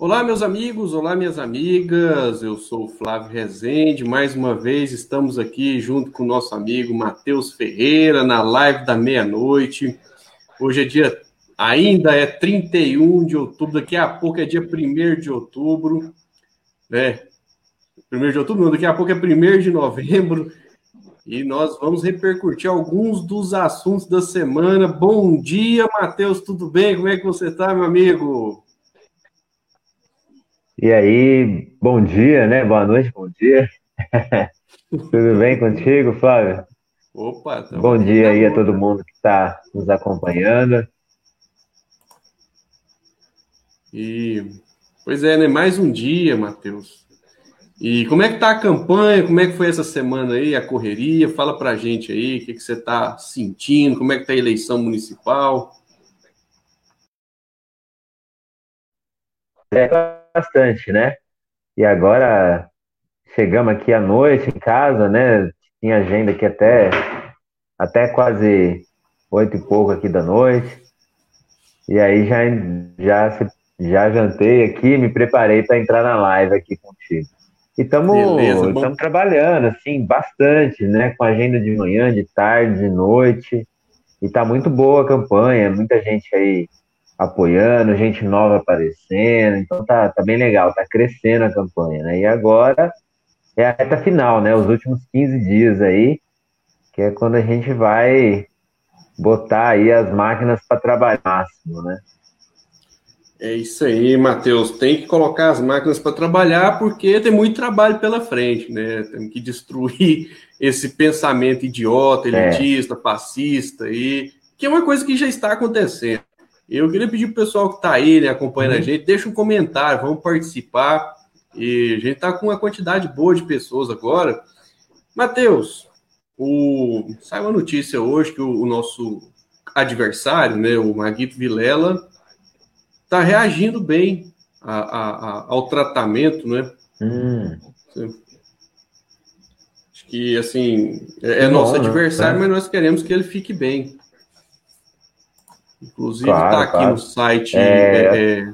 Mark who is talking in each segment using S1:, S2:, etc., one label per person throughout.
S1: Olá, meus amigos, olá, minhas amigas. Eu sou o Flávio Rezende. Mais uma vez estamos aqui junto com o nosso amigo Matheus Ferreira na live da meia-noite. Hoje é dia, ainda é 31 de outubro, daqui a pouco é dia 1 de outubro, né? 1 de outubro, não, daqui a pouco é 1 de novembro. E nós vamos repercutir alguns dos assuntos da semana. Bom dia, Matheus, tudo bem? Como é que você está, meu amigo?
S2: E aí, bom dia, né? Boa noite, bom dia. Tudo bem contigo, Flávio?
S1: Opa,
S2: tá bom dia aí a todo mundo que está nos acompanhando.
S1: E pois é, né? Mais um dia, Matheus. E como é que tá a campanha? Como é que foi essa semana aí, a correria? Fala pra gente aí, o que, que você está sentindo? Como é que tá a eleição municipal?
S2: É, bastante, né? E agora chegamos aqui à noite em casa, né? Tinha agenda aqui até, até quase oito e pouco aqui da noite. E aí já, já, já jantei aqui, me preparei para entrar na live aqui contigo. E estamos trabalhando, assim, bastante, né? Com agenda de manhã, de tarde, de noite. E tá muito boa a campanha, muita gente aí apoiando, gente nova aparecendo, então tá, tá bem legal, tá crescendo a campanha, né? E agora é a reta final, né? Os últimos 15 dias aí, que é quando a gente vai botar aí as máquinas para trabalhar máximo, né?
S1: É isso aí, Matheus. Tem que colocar as máquinas para trabalhar, porque tem muito trabalho pela frente, né? Temos que destruir esse pensamento idiota, é. elitista, é. fascista, aí, que é uma coisa que já está acontecendo. Eu queria pedir para o pessoal que está aí, né, acompanhando uhum. a gente, deixa um comentário, vamos participar. E a gente está com uma quantidade boa de pessoas agora. Matheus, o... saiu uma notícia hoje que o, o nosso adversário, né, o Maguito Vilela, está reagindo bem a, a, a, ao tratamento, né? Hum. Acho que, assim, é, é nosso né? adversário, é. mas nós queremos que ele fique bem. Inclusive está claro, aqui claro. no site. É... É, é...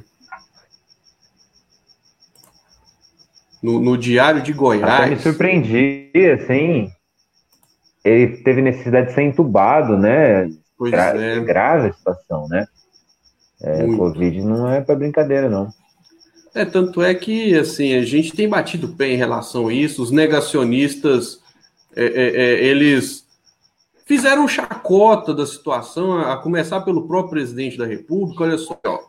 S1: No, no, Diário de Goiás. Até
S2: me surpreendi, assim. Ele teve necessidade de ser entubado, né? Pois Gra é. Grave a situação, né? É, Covid não é para brincadeira, não.
S1: É, tanto é que, assim, a gente tem batido pé em relação a isso, os negacionistas, é, é, é eles fizeram chacota da situação, a começar pelo próprio presidente da República. Olha só, ó,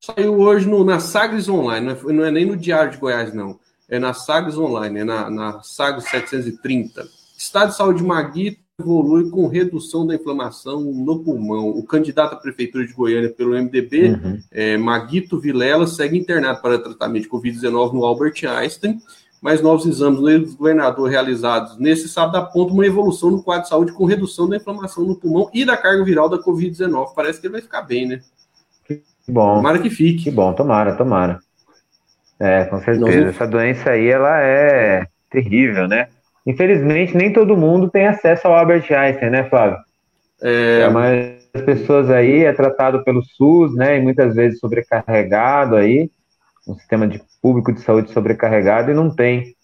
S1: saiu hoje no, na Sagres Online, não é, não é, nem no Diário de Goiás, não. É na Sagres Online, é na, na Sagres 730. Estado de saúde Maguito evolui com redução da inflamação no pulmão. O candidato à prefeitura de Goiânia pelo MDB, uhum. é, Maguito Vilela, segue internado para tratamento de Covid-19 no Albert Einstein mais novos exames do governador realizados nesse sábado apontam uma evolução no quadro de saúde com redução da inflamação no pulmão e da carga viral da Covid-19. Parece que ele vai ficar bem, né?
S2: Que bom.
S1: Tomara que fique.
S2: Que bom, tomara, tomara. É, com certeza. Essa doença aí, ela é terrível, né? Infelizmente, nem todo mundo tem acesso ao Albert Einstein, né, Flávio? É... é mas as pessoas aí é tratado pelo SUS, né, e muitas vezes sobrecarregado aí, um sistema de público de saúde sobrecarregado e não tem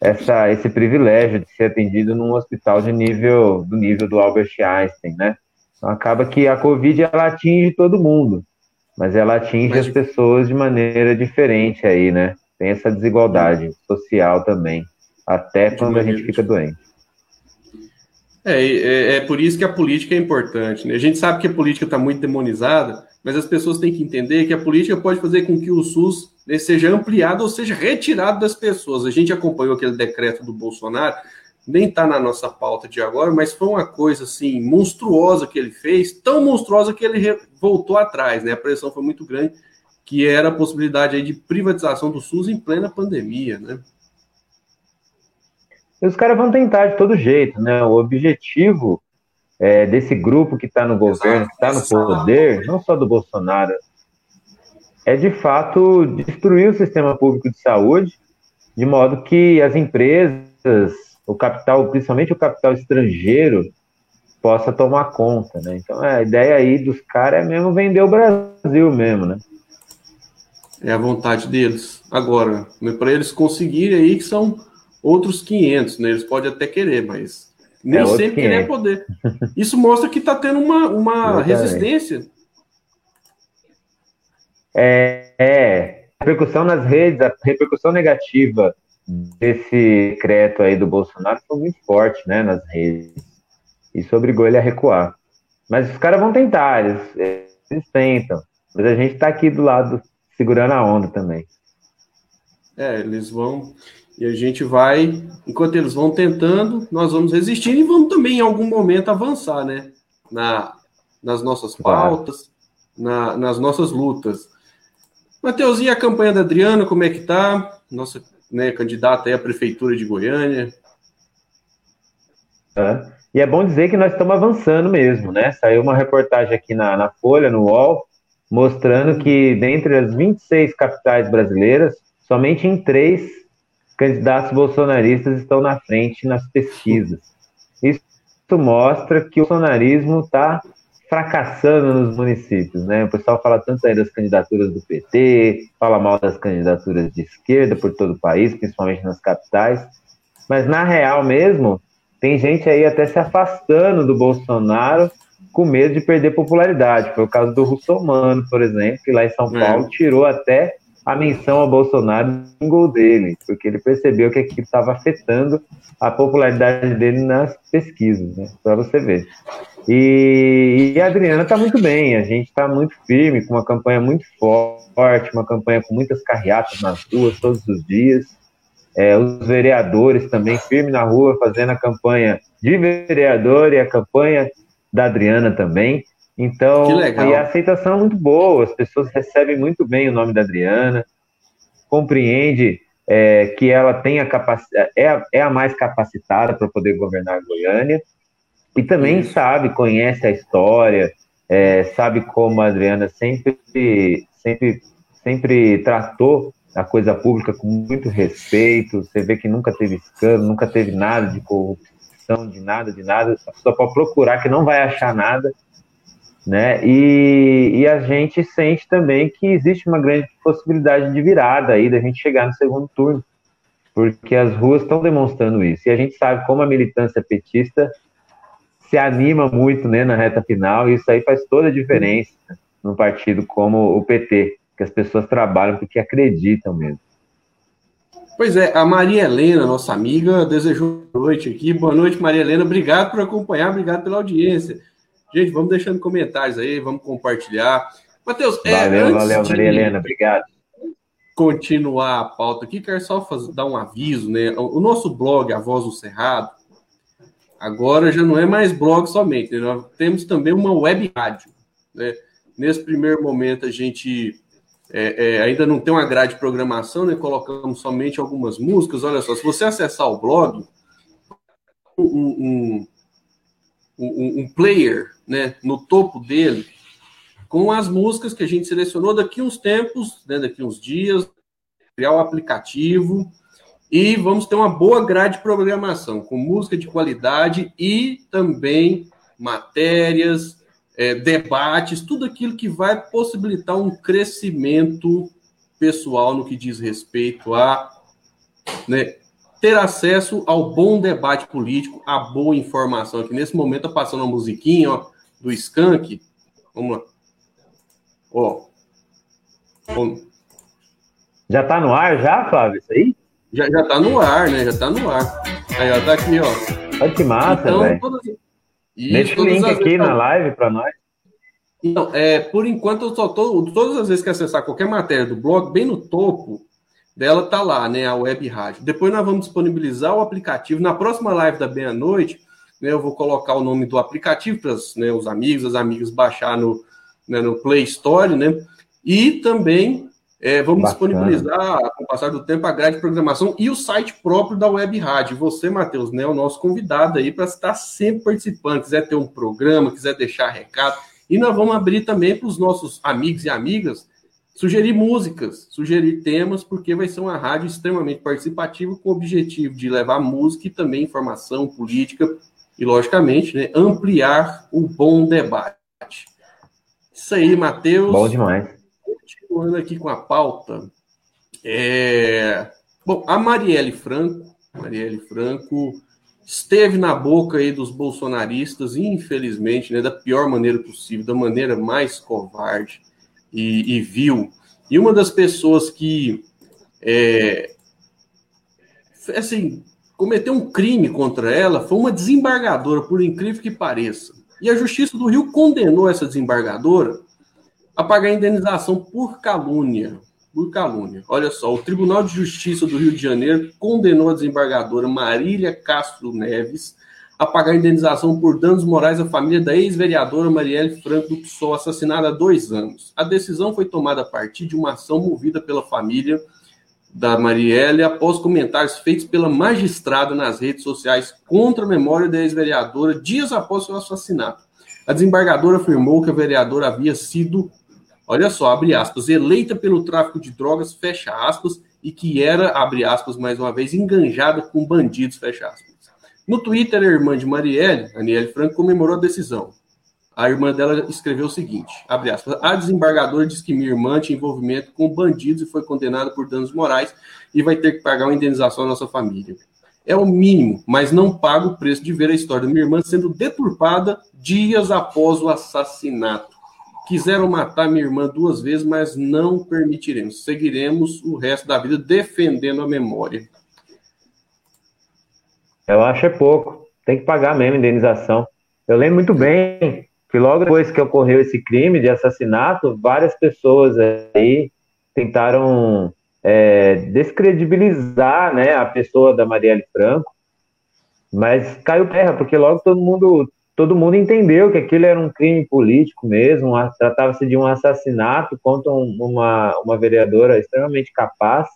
S2: essa, esse privilégio de ser atendido num hospital de nível do nível do Albert Einstein, né? Então acaba que a Covid ela atinge todo mundo, mas ela atinge mas... as pessoas de maneira diferente aí, né? Tem essa desigualdade social também, até quando a gente fica doente.
S1: É, é, é, por isso que a política é importante. Né? A gente sabe que a política está muito demonizada, mas as pessoas têm que entender que a política pode fazer com que o SUS né, seja ampliado ou seja retirado das pessoas. A gente acompanhou aquele decreto do Bolsonaro, nem está na nossa pauta de agora, mas foi uma coisa assim monstruosa que ele fez, tão monstruosa que ele voltou atrás, né? A pressão foi muito grande, que era a possibilidade de privatização do SUS em plena pandemia, né?
S2: E os caras vão tentar de todo jeito, né? O objetivo é, desse grupo que está no governo, que está no poder, não só do Bolsonaro, é de fato destruir o sistema público de saúde, de modo que as empresas, o capital, principalmente o capital estrangeiro, possa tomar conta, né? Então a ideia aí dos caras é mesmo vender o Brasil mesmo, né?
S1: É a vontade deles. Agora, né, para eles conseguirem aí, que são outros 500, né? Eles podem até querer, mas nem é sempre querer poder. Isso mostra que está tendo uma, uma resistência.
S2: É, é, a repercussão nas redes, a repercussão negativa desse decreto aí do Bolsonaro foi muito forte, né, nas redes. Isso obrigou ele a recuar. Mas os caras vão tentar, eles, eles tentam. Mas a gente está aqui do lado segurando a onda também.
S1: É, eles vão. E a gente vai, enquanto eles vão tentando, nós vamos resistindo e vamos também, em algum momento, avançar, né? Na, nas nossas pautas, na, nas nossas lutas. Matheus, e a campanha da Adriana, como é que tá? Nossa né, candidata aí à Prefeitura de Goiânia.
S2: É. E é bom dizer que nós estamos avançando mesmo, né? Saiu uma reportagem aqui na, na Folha, no UOL, mostrando que dentre as 26 capitais brasileiras, somente em três candidatos bolsonaristas estão na frente nas pesquisas. Isso mostra que o bolsonarismo está fracassando nos municípios, né? O pessoal fala tanto aí das candidaturas do PT, fala mal das candidaturas de esquerda por todo o país, principalmente nas capitais, mas na real mesmo, tem gente aí até se afastando do Bolsonaro com medo de perder popularidade. Foi o caso do Russomano, por exemplo, que lá em São é. Paulo tirou até a menção ao Bolsonaro no gol dele, porque ele percebeu que aquilo estava afetando a popularidade dele nas pesquisas, né? Para você ver. E, e, a Adriana está muito bem, a gente está muito firme, com uma campanha muito forte, uma campanha com muitas carreatas nas ruas todos os dias. É, os vereadores também firme na rua, fazendo a campanha de vereador e a campanha da Adriana também. Então, e a aceitação é muito boa, as pessoas recebem muito bem o nome da Adriana, compreende é, que ela tem a é, a, é a mais capacitada para poder governar a Goiânia, e também Isso. sabe, conhece a história, é, sabe como a Adriana sempre, sempre, sempre tratou a coisa pública com muito respeito, você vê que nunca teve escândalo, nunca teve nada de corrupção, de nada, de nada, a pessoa pode procurar que não vai achar nada, né? E, e a gente sente também que existe uma grande possibilidade de virada aí, da gente chegar no segundo turno, porque as ruas estão demonstrando isso, e a gente sabe como a militância petista se anima muito né, na reta final, e isso aí faz toda a diferença num partido como o PT, que as pessoas trabalham porque acreditam mesmo.
S1: Pois é, a Maria Helena, nossa amiga, desejou boa noite aqui. Boa noite, Maria Helena. Obrigado por acompanhar, obrigado pela audiência. Gente, vamos deixando comentários aí, vamos compartilhar. Matheus,
S2: é, valeu, valeu, Maria Helena, obrigado.
S1: Continuar a pauta aqui, quero só fazer, dar um aviso, né? O nosso blog, A Voz do Cerrado, agora já não é mais blog somente, né? nós temos também uma web rádio. Né? Nesse primeiro momento, a gente é, é, ainda não tem uma grade de programação, né? colocamos somente algumas músicas. Olha só, se você acessar o blog, um, um, um, um player né? no topo dele, com as músicas que a gente selecionou daqui uns tempos, né? daqui uns dias, criar o aplicativo e vamos ter uma boa grade de programação, com música de qualidade e também matérias, é, debates, tudo aquilo que vai possibilitar um crescimento pessoal no que diz respeito a né, ter acesso ao bom debate político, à boa informação. Aqui nesse momento está passando uma musiquinha ó, do Skank. Vamos lá. Ó.
S2: Já está no ar já, Flávio, isso aí?
S1: Já, já tá no ar, né? Já tá no ar. Aí, ó, tá aqui, ó.
S2: Olha que massa, então, velho. Todas... Deixa o link aqui na live para nós.
S1: Então, é, por enquanto, eu só tô, todas as vezes que acessar qualquer matéria do blog, bem no topo dela tá lá, né, a web rádio. Depois nós vamos disponibilizar o aplicativo. Na próxima live da meia-noite, né, eu vou colocar o nome do aplicativo para né, os amigos, as amigas baixar no, né, no Play Store, né? E também é, vamos Bacana. disponibilizar, com o passar do tempo, a grade de programação e o site próprio da Web Rádio. Você, Matheus, né, é o nosso convidado aí para estar sempre participando. Quiser ter um programa, quiser deixar recado. E nós vamos abrir também para os nossos amigos e amigas sugerir músicas, sugerir temas, porque vai ser uma rádio extremamente participativa com o objetivo de levar música e também informação política e, logicamente, né, ampliar o bom debate. Isso aí, Matheus.
S2: Bom demais
S1: continuando aqui com a pauta, é... bom, a Marielle Franco, Marielle Franco esteve na boca aí dos bolsonaristas, infelizmente, né, da pior maneira possível, da maneira mais covarde e, e vil. E uma das pessoas que, é, assim, cometeu um crime contra ela foi uma desembargadora, por incrível que pareça. E a Justiça do Rio condenou essa desembargadora a pagar indenização por calúnia. Por calúnia. Olha só, o Tribunal de Justiça do Rio de Janeiro condenou a desembargadora Marília Castro Neves a pagar indenização por danos morais à família da ex-vereadora Marielle Franco do PSOL, assassinada há dois anos. A decisão foi tomada a partir de uma ação movida pela família da Marielle após comentários feitos pela magistrada nas redes sociais contra a memória da ex-vereadora dias após seu assassinato. A desembargadora afirmou que a vereadora havia sido, olha só, abre aspas, eleita pelo tráfico de drogas, fecha aspas, e que era, abre aspas mais uma vez, enganjada com bandidos, fecha aspas. No Twitter, a irmã de Marielle, Aniele Franco, comemorou a decisão. A irmã dela escreveu o seguinte: abre aspas, a desembargadora diz que minha irmã tinha envolvimento com bandidos e foi condenada por danos morais e vai ter que pagar uma indenização à nossa família. É o mínimo, mas não paga o preço de ver a história da minha irmã sendo deturpada dias após o assassinato. Quiseram matar minha irmã duas vezes, mas não permitiremos. Seguiremos o resto da vida defendendo a memória.
S2: Eu acho é pouco. Tem que pagar mesmo indenização. Eu lembro muito bem que logo depois que ocorreu esse crime de assassinato, várias pessoas aí tentaram é, descredibilizar né, a pessoa da Marielle Franco, mas caiu terra, porque logo todo mundo, todo mundo entendeu que aquilo era um crime político mesmo, tratava-se de um assassinato contra uma, uma vereadora extremamente capaz,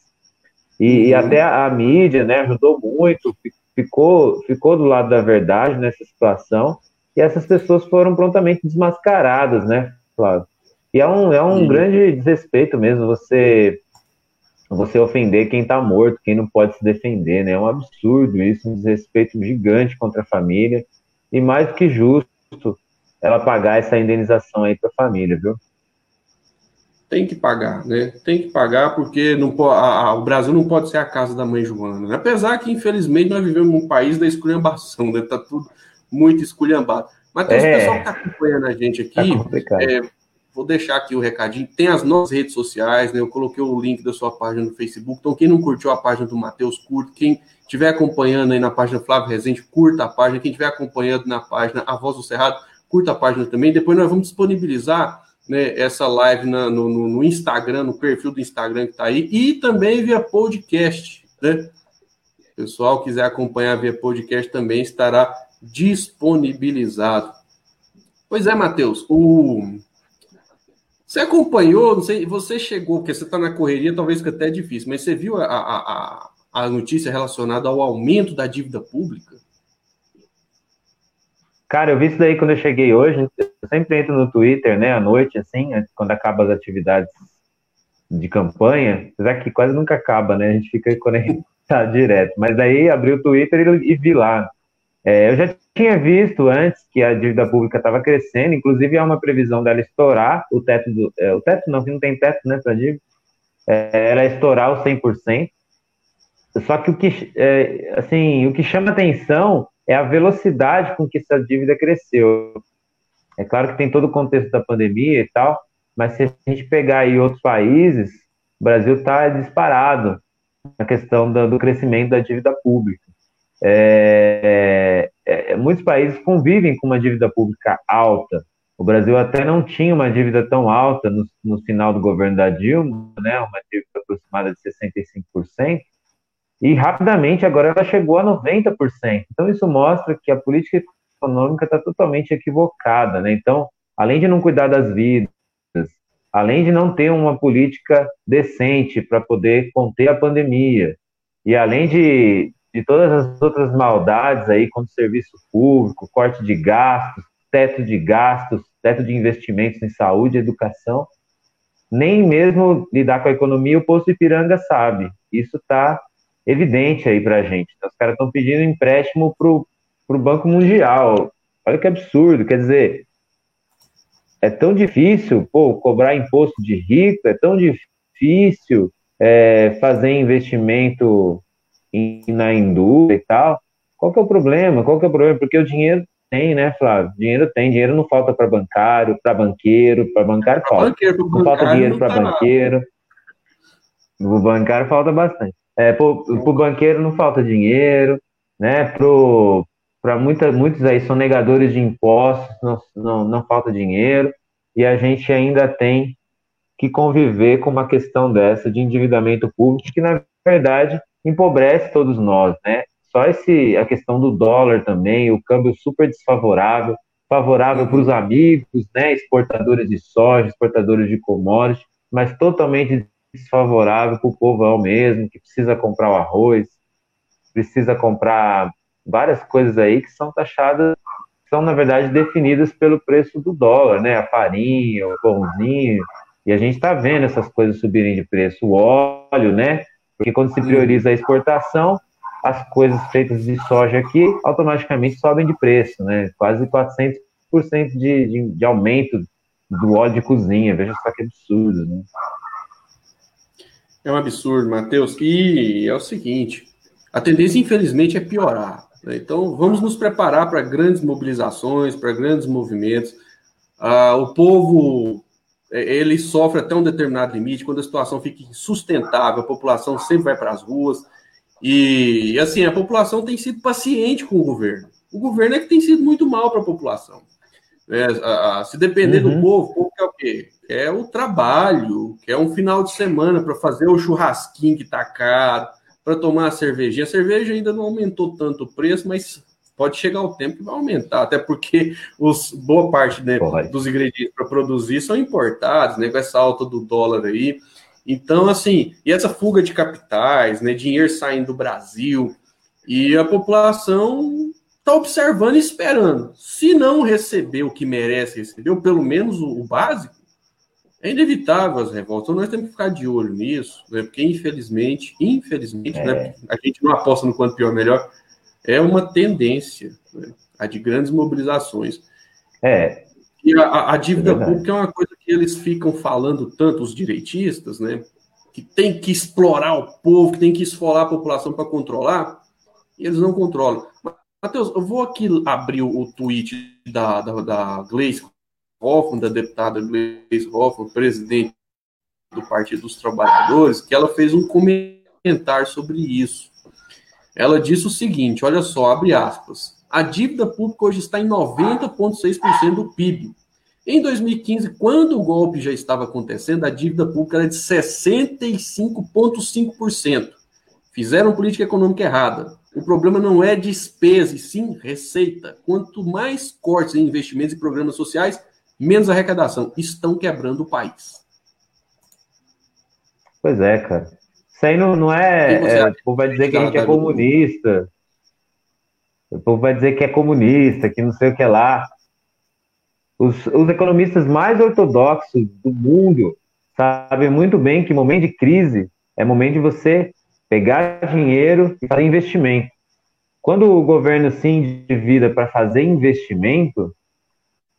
S2: e, uhum. e até a, a, mídia né, ajudou muito, ficou, ficou do lado da verdade nessa situação, e essas pessoas foram prontamente desmascaradas, né, Flávio? E é um, é um grande desrespeito mesmo você você ofender quem está morto, quem não pode se defender, né? É um absurdo isso, um desrespeito gigante contra a família, e mais do que justo ela pagar essa indenização aí para a família, viu?
S1: tem que pagar, né? Tem que pagar porque não a, a, o Brasil não pode ser a casa da mãe Joana. Né? Apesar que, infelizmente, nós vivemos num país da esculhambação, né? Tá tudo muito esculhambado. Mas tem é. o pessoal que está acompanhando a gente aqui. Tá é, vou deixar aqui o recadinho. Tem as nossas redes sociais, né? Eu coloquei o link da sua página no Facebook. Então, quem não curtiu a página do Matheus, curta. Quem estiver acompanhando aí na página Flávio Rezende, curta a página. Quem estiver acompanhando na página A Voz do Cerrado, curta a página também. Depois nós vamos disponibilizar né, essa live na, no, no, Instagram, no perfil do Instagram que está aí, e também via podcast, né? O pessoal quiser acompanhar via podcast também estará disponibilizado. Pois é, Matheus, o... você acompanhou, não sei, você chegou, porque você está na correria, talvez que até é difícil, mas você viu a, a, a, notícia relacionada ao aumento da dívida pública?
S2: Cara, eu vi isso daí quando eu cheguei hoje. Eu sempre entro no Twitter, né, à noite, assim, quando acaba as atividades de campanha. Apesar que quase nunca acaba, né? A gente fica conectado direto. Mas daí abri o Twitter e, e vi lá. É, eu já tinha visto antes que a dívida pública estava crescendo, inclusive há uma previsão dela estourar o teto do. É, o teto não, não tem teto, né, para dívida. É, ela estourar os 100%. Só que o que, é, assim, o que chama atenção é a velocidade com que essa dívida cresceu. É claro que tem todo o contexto da pandemia e tal, mas se a gente pegar aí outros países, o Brasil está disparado na questão do, do, crescimento da dívida pública. É, é, é, muitos países convivem com uma dívida pública alta. O Brasil até não tinha uma dívida tão alta no, no final do governo da Dilma, né, uma dívida aproximada de 65%, e rapidamente agora ela chegou a 90%. Então isso mostra que a política econômica está totalmente equivocada, né? Então, além de não cuidar das vidas, além de não ter uma política decente para poder conter a pandemia, e além de, de todas as outras maldades aí, como serviço público, corte de gastos, teto de gastos, teto de investimentos em saúde educação, nem mesmo lidar com a economia o Poço Ipiranga sabe. Isso está evidente aí para a gente. Então, os caras estão pedindo empréstimo para o Banco Mundial. Olha que absurdo, quer dizer, é tão difícil pô, cobrar imposto de rico, é tão difícil é, fazer investimento em, na indústria e tal. Qual que é o problema? Qual que é o problema? Porque o dinheiro tem, né, Flávio? Dinheiro tem, dinheiro não falta para bancário, para banqueiro, para bancário falta. Banqueiro, não bancário falta dinheiro para tá banqueiro. O bancário falta bastante. É, para o banqueiro não falta dinheiro, né? Para muitos aí são negadores de impostos, não, não, não falta dinheiro, e a gente ainda tem que conviver com uma questão dessa de endividamento público, que na verdade empobrece todos nós, né? Só esse, a questão do dólar também, o câmbio super desfavorável, favorável para os amigos, né? Exportadores de soja, exportadores de commodities, mas totalmente desfavorável para o povão mesmo, que precisa comprar o arroz, precisa comprar várias coisas aí que são taxadas, são na verdade definidas pelo preço do dólar, né? A farinha, o pãozinho, e a gente está vendo essas coisas subirem de preço, o óleo, né? Porque quando se prioriza a exportação, as coisas feitas de soja aqui automaticamente sobem de preço, né? Quase 400% de, de, de aumento do óleo de cozinha. Veja só que absurdo, né?
S1: É um absurdo, Matheus. E é o seguinte: a tendência, infelizmente, é piorar. Né? Então, vamos nos preparar para grandes mobilizações, para grandes movimentos. Ah, o povo ele sofre até um determinado limite. Quando a situação fica insustentável, a população sempre vai para as ruas. E, assim, a população tem sido paciente com o governo. O governo é que tem sido muito mal para a população. É, a, a, se depender uhum. do povo, o povo quer o quê? Quer o trabalho, quer um final de semana para fazer o churrasquinho que está caro, para tomar a cervejinha. A cerveja ainda não aumentou tanto o preço, mas pode chegar o tempo que vai aumentar, até porque os, boa parte né, dos ingredientes para produzir são importados, né, com essa alta do dólar aí. Então, assim, e essa fuga de capitais, né, dinheiro saindo do Brasil, e a população está observando e esperando. Se não receber o que merece receber, ou pelo menos o, o básico, é inevitável as revoltas. Então, nós temos que ficar de olho nisso, né, porque infelizmente, infelizmente, né, é. né, a gente não aposta no quanto pior melhor, é uma tendência, né, a de grandes mobilizações.
S2: É.
S1: E a, a dívida é pública é uma coisa que eles ficam falando tanto, os direitistas, né? Que tem que explorar o povo, que tem que esfolar a população para controlar, e eles não controlam. Matheus, eu vou aqui abrir o, tweet da, da, da Gleice Hoffmann, da deputada Gleice Hoffmann, presidente do Partido dos Trabalhadores, que ela fez um comentário sobre isso. Ela disse o seguinte: olha só, abre aspas. A dívida pública hoje está em 90,6% do PIB. Em 2015, quando o golpe já estava acontecendo, a dívida pública era de 65,5%. Fizeram política econômica errada. O problema não é despesa, e sim receita. Quanto mais cortes em investimentos e programas sociais, menos arrecadação. Estão quebrando o país.
S2: Pois é, cara. Isso aí não, não é. é o povo vai dizer que a gente é comunista. O povo vai dizer que é comunista, que não sei o que lá. Os, os economistas mais ortodoxos do mundo sabem muito bem que momento de crise é momento de você pegar dinheiro e fazer investimento. Quando o governo se endivida para fazer investimento,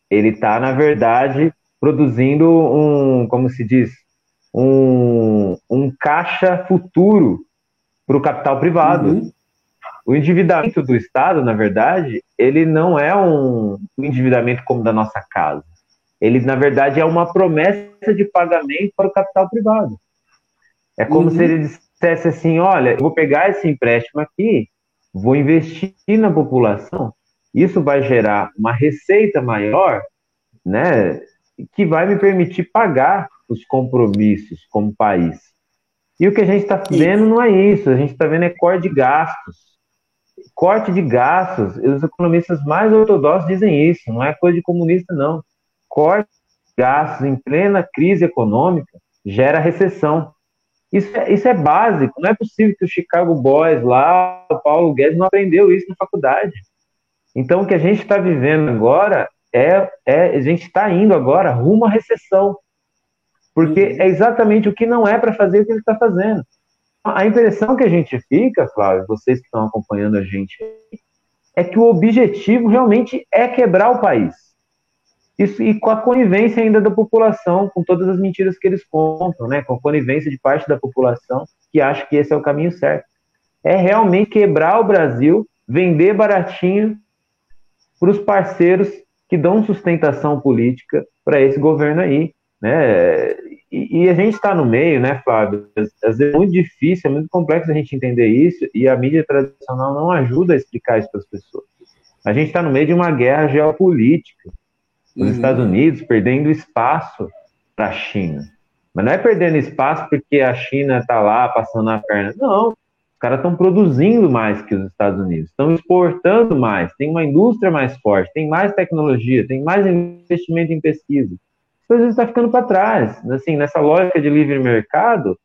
S2: ele está, na verdade, produzindo um, como se diz, um, um caixa futuro para o capital privado. Uhum. O endividamento do Estado, na verdade, ele não é um endividamento como da nossa casa. Ele, na verdade, é uma promessa de pagamento para o capital privado. É como uhum. se ele dissesse assim: olha, eu vou pegar esse empréstimo aqui, vou investir na população, isso vai gerar uma receita maior, né, que vai me permitir pagar os compromissos como país. E o que a gente está vendo não é isso, a gente está vendo é corte de gastos. Corte de gastos, os economistas mais ortodoxos dizem isso, não é coisa de comunista, não. Corte de gastos em plena crise econômica gera recessão. Isso é, isso é básico, não é possível que o Chicago Boys lá, o Paulo Guedes, não aprendeu isso na faculdade. Então, o que a gente está vivendo agora é, é a gente está indo agora rumo à recessão. Porque uhum. é exatamente o que não é para fazer o que ele está fazendo. A impressão que a gente fica, Flávio, vocês que estão acompanhando a gente, é que o objetivo realmente é quebrar o país. Isso, e com a conivência ainda da população, com todas as mentiras que eles contam, né? Com a conivência de parte da população que acha que esse é o caminho certo. É realmente quebrar o Brasil, vender baratinho para os parceiros que dão sustentação política para esse governo aí, né? E, e a gente está no meio, né, Flávio? Às vezes é muito difícil, é muito complexo a gente entender isso e a mídia tradicional não ajuda a explicar isso para as pessoas. A gente está no meio de uma guerra geopolítica. Os uhum. Estados Unidos perdendo espaço para a China. Mas não é perdendo espaço porque a China está lá passando a perna. Não. Os caras estão produzindo mais que os Estados Unidos, estão exportando mais, tem uma indústria mais forte, tem mais tecnologia, tem mais investimento em pesquisa. Às vezes está ficando para trás. Assim, nessa lógica de livre mercado,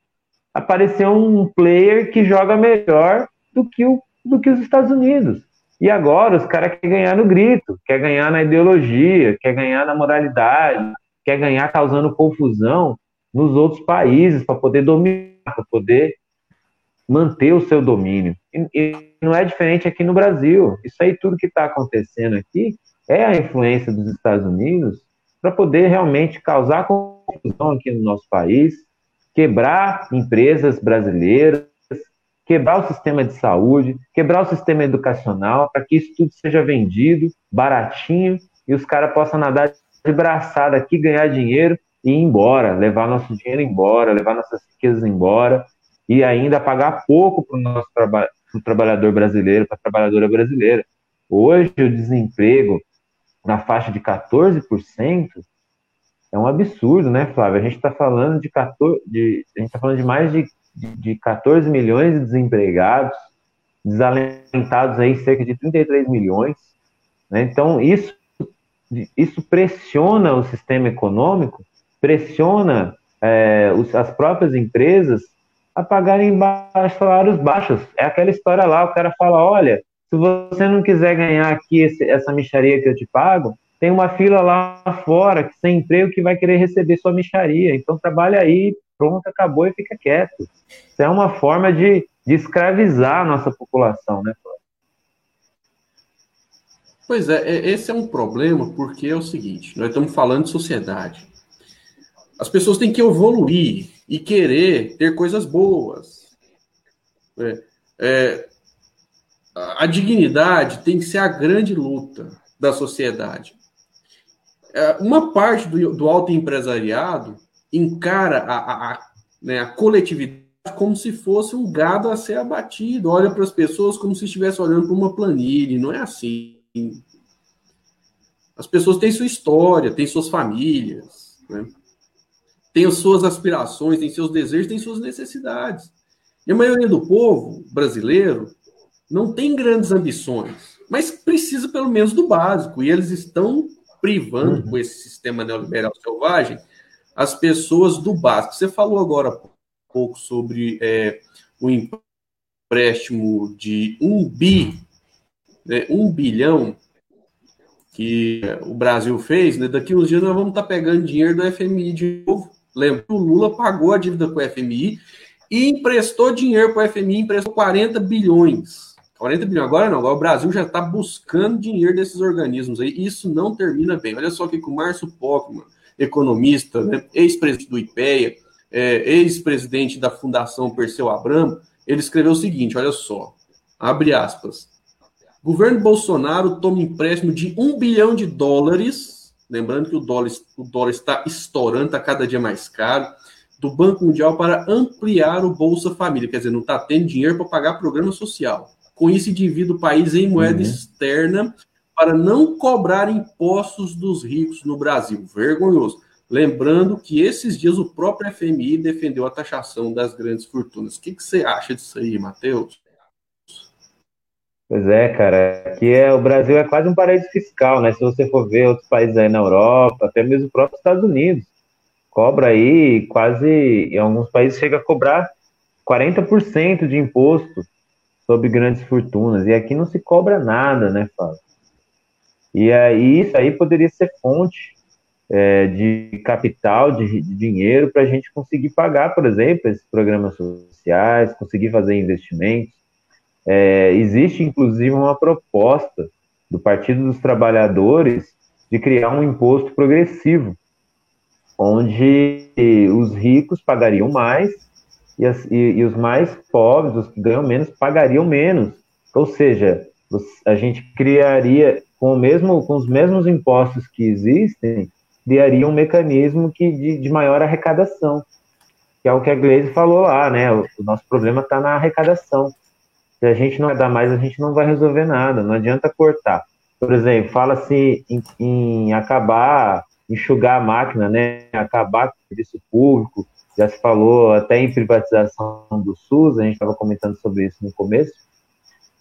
S2: apareceu um player que joga melhor do que, o, do que os Estados Unidos. E agora os caras querem ganhar no grito, quer ganhar na ideologia, quer ganhar na moralidade, quer ganhar causando confusão nos outros países para poder dominar, para poder manter o seu domínio. E, e, não é diferente aqui no Brasil. Isso aí tudo que está acontecendo aqui é a influência dos Estados Unidos para poder realmente causar confusão aqui no nosso país, quebrar empresas brasileiras, quebrar o sistema de saúde, quebrar o sistema educacional, para que isso tudo seja vendido baratinho e os caras possam nadar de braçada aqui, ganhar dinheiro e ir embora, levar nosso dinheiro embora, levar nossas riquezas embora e ainda pagar pouco para o nosso traba trabalhador brasileiro, para a trabalhadora brasileira. Hoje o desemprego na faixa de 14% é um absurdo, né, Flávio? A gente está falando de 14, de, a gente está falando de mais de de 14 milhões de desempregados, desalentados aí cerca de 33 milhões. Né? Então, isso, isso pressiona o sistema econômico, pressiona é, os, as próprias empresas a pagarem baixos, salários baixos. É aquela história lá, o cara fala, olha, se você não quiser ganhar aqui esse, essa micharia que eu te pago, tem uma fila lá fora que sem emprego que vai querer receber sua micharia. Então trabalha aí, pronto, acabou e fica quieto. Isso é uma forma de, de escravizar a nossa população, né,
S1: Pois é, é, esse é um problema, porque é o seguinte: nós estamos falando de sociedade. As pessoas têm que evoluir e querer ter coisas boas. É, é, a dignidade tem que ser a grande luta da sociedade. É, uma parte do, do alto empresariado encara a, a, a, né, a coletividade como se fosse um gado a ser abatido, olha para as pessoas como se estivesse olhando para uma planilha, não é assim. As pessoas têm sua história, têm suas famílias, né? têm as suas aspirações, têm seus desejos, têm suas necessidades. E a maioria do povo brasileiro não tem grandes ambições, mas precisa pelo menos do básico, e eles estão privando uhum. com esse sistema neoliberal selvagem as pessoas do básico. Você falou agora há pouco sobre é, o empréstimo de um bi, né, um bilhão que o Brasil fez, né, daqui uns dias nós vamos estar pegando dinheiro do FMI de novo. Lembra que o Lula pagou a dívida com o FMI e emprestou dinheiro para o FMI, emprestou 40 bilhões. 40 bilhões. Agora não, agora o Brasil já está buscando dinheiro desses organismos aí. Isso não termina bem. Olha só que o Márcio Pockman, economista, né, ex-presidente do IPEA, é, ex-presidente da Fundação Perseu Abramo, ele escreveu o seguinte: olha só, abre aspas. Governo Bolsonaro toma empréstimo de um bilhão de dólares, lembrando que o dólar, o dólar está estourando, está cada dia mais caro, do Banco Mundial para ampliar o Bolsa Família, quer dizer, não está tendo dinheiro para pagar programa social. Com isso, divide o país em moeda uhum. externa para não cobrar impostos dos ricos no Brasil. Vergonhoso. Lembrando que esses dias o próprio FMI defendeu a taxação das grandes fortunas. O que, que você acha disso aí, Matheus?
S2: Pois é, cara. Aqui é, o Brasil é quase um paraíso fiscal, né? Se você for ver outros países aí na Europa, até mesmo o próprio Estados Unidos, cobra aí quase, em alguns países chega a cobrar 40% de imposto sobre grandes fortunas. E aqui não se cobra nada, né, Fábio? E aí isso aí poderia ser fonte é, de capital, de, de dinheiro para a gente conseguir pagar, por exemplo, esses programas sociais, conseguir fazer investimentos. É, existe inclusive uma proposta do Partido dos Trabalhadores de criar um imposto progressivo, onde os ricos pagariam mais e, as, e, e os mais pobres, os que ganham menos, pagariam menos. Ou seja, a gente criaria com, mesmo, com os mesmos impostos que existem, criaria um mecanismo que, de, de maior arrecadação, que é o que a Gleisi falou lá, né? O, o nosso problema está na arrecadação. Se a gente não dar mais, a gente não vai resolver nada, não adianta cortar. Por exemplo, fala-se em, em acabar, enxugar a máquina, né? Acabar com o serviço público, já se falou até em privatização do SUS, a gente estava comentando sobre isso no começo.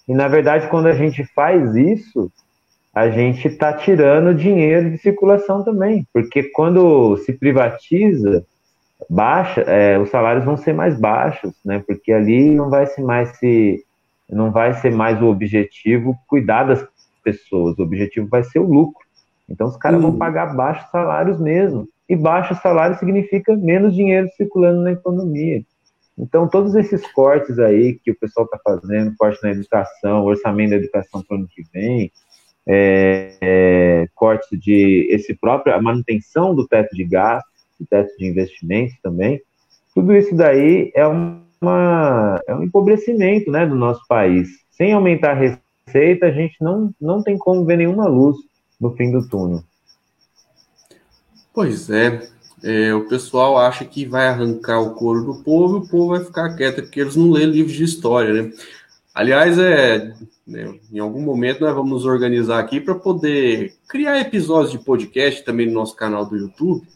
S2: E na verdade, quando a gente faz isso, a gente está tirando dinheiro de circulação também, porque quando se privatiza, baixa, é, os salários vão ser mais baixos, né? Porque ali não vai ser mais se não vai ser mais o objetivo cuidar das pessoas, o objetivo vai ser o lucro. Então os caras uhum. vão pagar baixos salários mesmo. E baixo salário significa menos dinheiro circulando na economia. Então, todos esses cortes aí que o pessoal está fazendo, corte na educação, orçamento da educação para o ano que vem, é, é, corte de esse próprio, a manutenção do teto de gastos, do teto de investimentos também, tudo isso daí é, uma, é um empobrecimento né, do nosso país. Sem aumentar a receita, a gente não, não tem como ver nenhuma luz no fim do túnel.
S1: Pois é, é, o pessoal acha que vai arrancar o couro do povo e o povo vai ficar quieto, porque eles não lêem livros de história, né? Aliás, é, né, em algum momento nós vamos nos organizar aqui para poder criar episódios de podcast também no nosso canal do YouTube,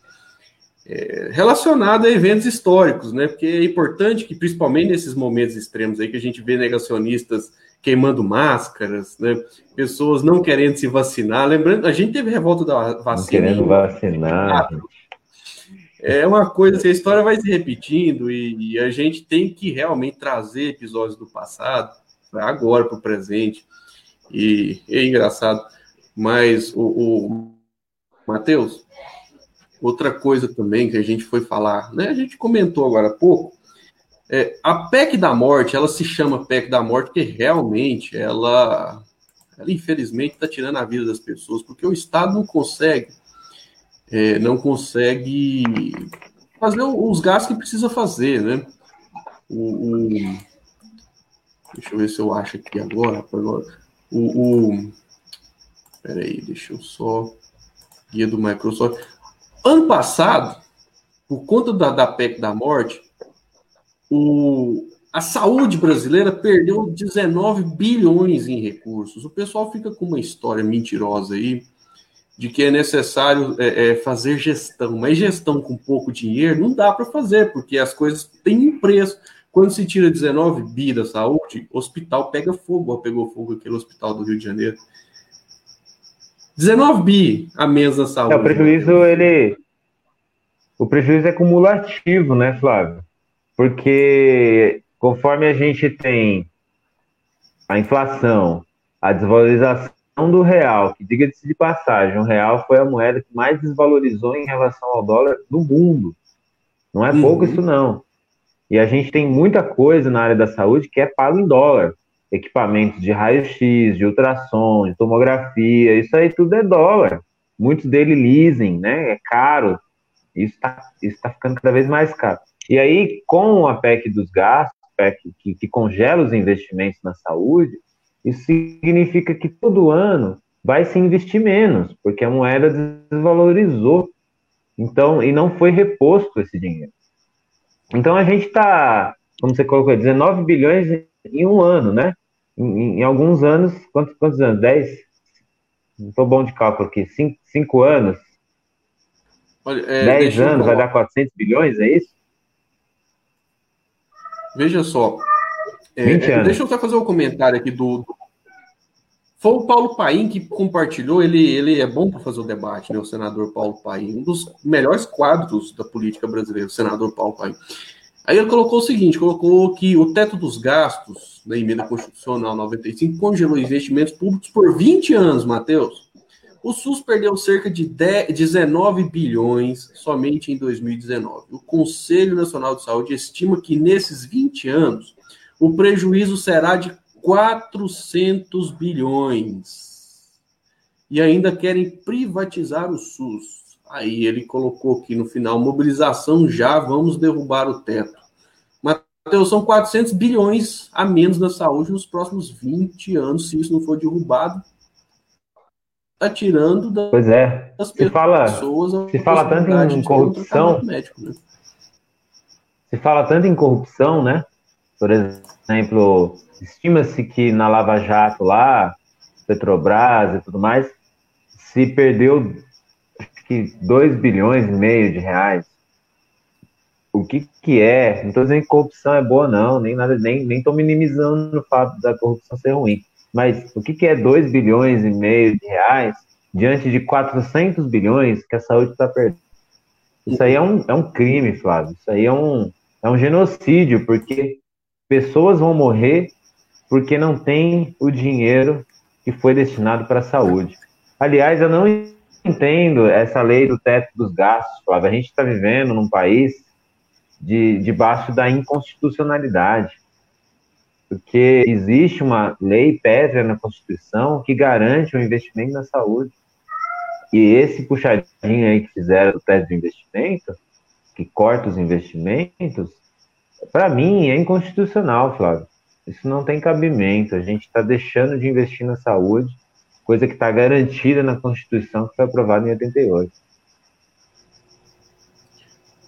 S1: é, relacionado a eventos históricos, né? Porque é importante que, principalmente nesses momentos extremos aí, que a gente vê negacionistas queimando máscaras, né? Pessoas não querendo se vacinar. Lembrando, a gente teve revolta da vacina. Não
S2: querendo vacinar.
S1: É uma coisa, assim, a história vai se repetindo e, e a gente tem que realmente trazer episódios do passado agora para o presente. E é engraçado. Mas o, o Matheus, outra coisa também que a gente foi falar, né? A gente comentou agora há pouco. É, a PEC da morte, ela se chama PEC da morte porque realmente ela, ela infelizmente está tirando a vida das pessoas, porque o Estado não consegue é, não consegue fazer os gastos que precisa fazer, né? O, o, deixa eu ver se eu acho aqui agora. agora. O, o, peraí, deixa eu só. Guia do Microsoft. Ano passado, por conta da, da PEC da morte, o, a saúde brasileira perdeu 19 bilhões em recursos. O pessoal fica com uma história mentirosa aí de que é necessário é, é, fazer gestão, mas gestão com pouco dinheiro não dá para fazer, porque as coisas têm um preço. Quando se tira 19 bi da saúde, o hospital pega fogo, pegou fogo aquele hospital do Rio de Janeiro. 19 bi a mesa da saúde. É,
S2: o prejuízo, ele. O prejuízo é cumulativo, né, Flávio? Porque conforme a gente tem a inflação, a desvalorização do real, que diga-se de passagem, o real foi a moeda que mais desvalorizou em relação ao dólar do mundo. Não é uhum. pouco isso não. E a gente tem muita coisa na área da saúde que é pago em dólar. Equipamentos de raio-x, de ultrassom, de tomografia, isso aí tudo é dólar. Muitos dele leasing, né? É caro. Isso está isso tá ficando cada vez mais caro. E aí, com a PEC dos gastos, PEC que, que congela os investimentos na saúde, isso significa que todo ano vai se investir menos, porque a moeda desvalorizou. Então, e não foi reposto esse dinheiro. Então a gente está, como você colocou, 19 bilhões em um ano, né? Em, em alguns anos, quantos, quantos anos? 10? Não estou bom de cálculo aqui. 5 anos? Olha, é, 10 anos vai dar 400 bilhões, é isso?
S1: Veja só, é, é, deixa eu só fazer um comentário aqui do, do, Foi o Paulo Paim que compartilhou, ele, ele é bom para fazer o debate, né? O senador Paulo Paim, um dos melhores quadros da política brasileira, o senador Paulo Paim. Aí ele colocou o seguinte: colocou que o teto dos gastos da emenda constitucional 95 congelou investimentos públicos por 20 anos, Matheus. O SUS perdeu cerca de 10, 19 bilhões somente em 2019. O Conselho Nacional de Saúde estima que nesses 20 anos o prejuízo será de 400 bilhões. e ainda querem privatizar o SUS. Aí ele colocou aqui no final: mobilização já, vamos derrubar o teto. Mateus, são 400 bilhões a menos na saúde nos próximos 20 anos, se isso não for derrubado. Está tirando
S2: da, pois é. das se fala, pessoas se fala tanto em corrupção. Médico, né? Se fala tanto em corrupção, né? Por exemplo, estima-se que na Lava Jato lá, Petrobras e tudo mais, se perdeu acho que 2 bilhões e meio de reais. O que que é? Não estou dizendo que corrupção é boa, não, nem nada, nem nem estou minimizando o fato da corrupção ser ruim. Mas o que que é 2 bilhões e meio de reais diante de 400 bilhões que a saúde está perdendo? Isso aí é um, é um crime, Flávio. Isso aí é um, é um genocídio, porque pessoas vão morrer porque não tem o dinheiro que foi destinado para a saúde. Aliás, eu não entendo essa lei do teto dos gastos, Flávio. A gente está vivendo num país de, debaixo da inconstitucionalidade, porque existe uma lei pétrea na Constituição que garante o investimento na saúde. E esse puxadinho aí que fizeram do teto de investimento, que corta os investimentos, para mim é inconstitucional, Flávio. Isso não tem cabimento. A gente está deixando de investir na saúde coisa que está garantida na Constituição que foi aprovada em 88.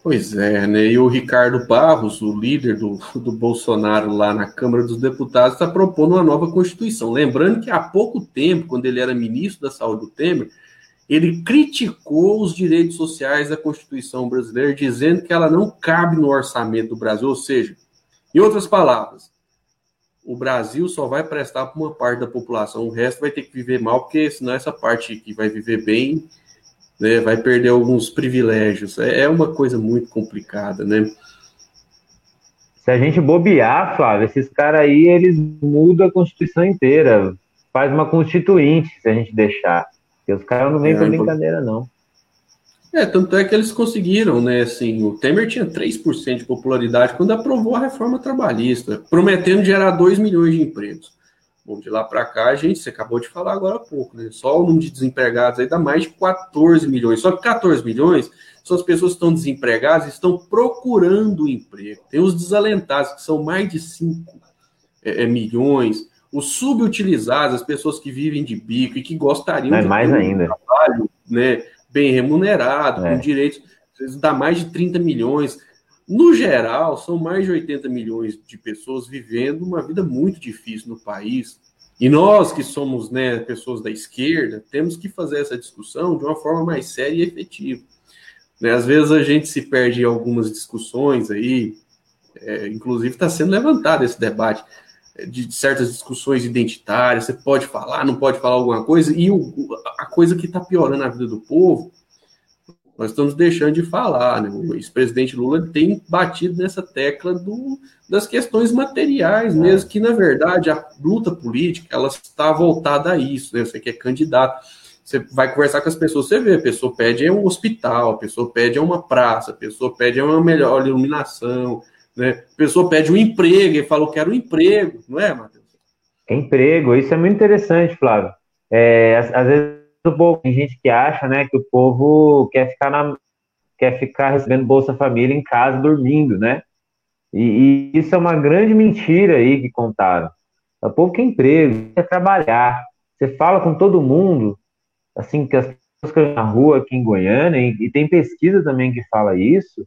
S1: Pois é, né? E o Ricardo Barros, o líder do, do Bolsonaro lá na Câmara dos Deputados, está propondo uma nova Constituição. Lembrando que há pouco tempo, quando ele era ministro da Saúde do Temer, ele criticou os direitos sociais da Constituição brasileira, dizendo que ela não cabe no orçamento do Brasil. Ou seja, em outras palavras, o Brasil só vai prestar para uma parte da população, o resto vai ter que viver mal, porque senão essa parte que vai viver bem né, vai perder alguns privilégios. É, é uma coisa muito complicada, né?
S2: Se a gente bobear, Flávio, esses caras aí, eles mudam a Constituição inteira. Faz uma constituinte, se a gente deixar. Porque os caras não vêm é, pra brincadeira, não.
S1: É, tanto é que eles conseguiram, né? Assim, o Temer tinha 3% de popularidade quando aprovou a reforma trabalhista, prometendo gerar 2 milhões de empregos. Bom, de lá para cá, gente, você acabou de falar agora há pouco, né? Só o número de desempregados aí dá mais de 14 milhões. Só que 14 milhões são as pessoas que estão desempregadas e estão procurando emprego. Tem os desalentados, que são mais de 5 é, é, milhões. Os subutilizados, as pessoas que vivem de bico e que gostariam
S2: é de mais ter um ainda. trabalho,
S1: né? bem remunerado, é. com direitos, dá mais de 30 milhões. No geral, são mais de 80 milhões de pessoas vivendo uma vida muito difícil no país. E nós, que somos né, pessoas da esquerda, temos que fazer essa discussão de uma forma mais séria e efetiva. Né, às vezes a gente se perde em algumas discussões aí, é, inclusive está sendo levantado esse debate de certas discussões identitárias, você pode falar, não pode falar alguma coisa, e o, a coisa que está piorando a vida do povo, nós estamos deixando de falar. Né? O ex-presidente Lula tem batido nessa tecla do, das questões materiais, é. mesmo que, na verdade, a luta política ela está voltada a isso. Né? Você que é candidato, você vai conversar com as pessoas, você vê, a pessoa pede um hospital, a pessoa pede uma praça, a pessoa pede uma melhor iluminação, né? A pessoa pede um emprego e fala, eu quero um emprego, não é, Matheus?
S2: Emprego, isso é muito interessante, Flávio. É, às, às, vezes o povo, tem gente que acha né, que o povo quer ficar, na, quer ficar recebendo Bolsa Família em casa dormindo, né? E, e isso é uma grande mentira aí que contaram. O povo quer emprego, quer trabalhar. Você fala com todo mundo, assim, que as pessoas na rua aqui em Goiânia, e, e tem pesquisa também que fala isso,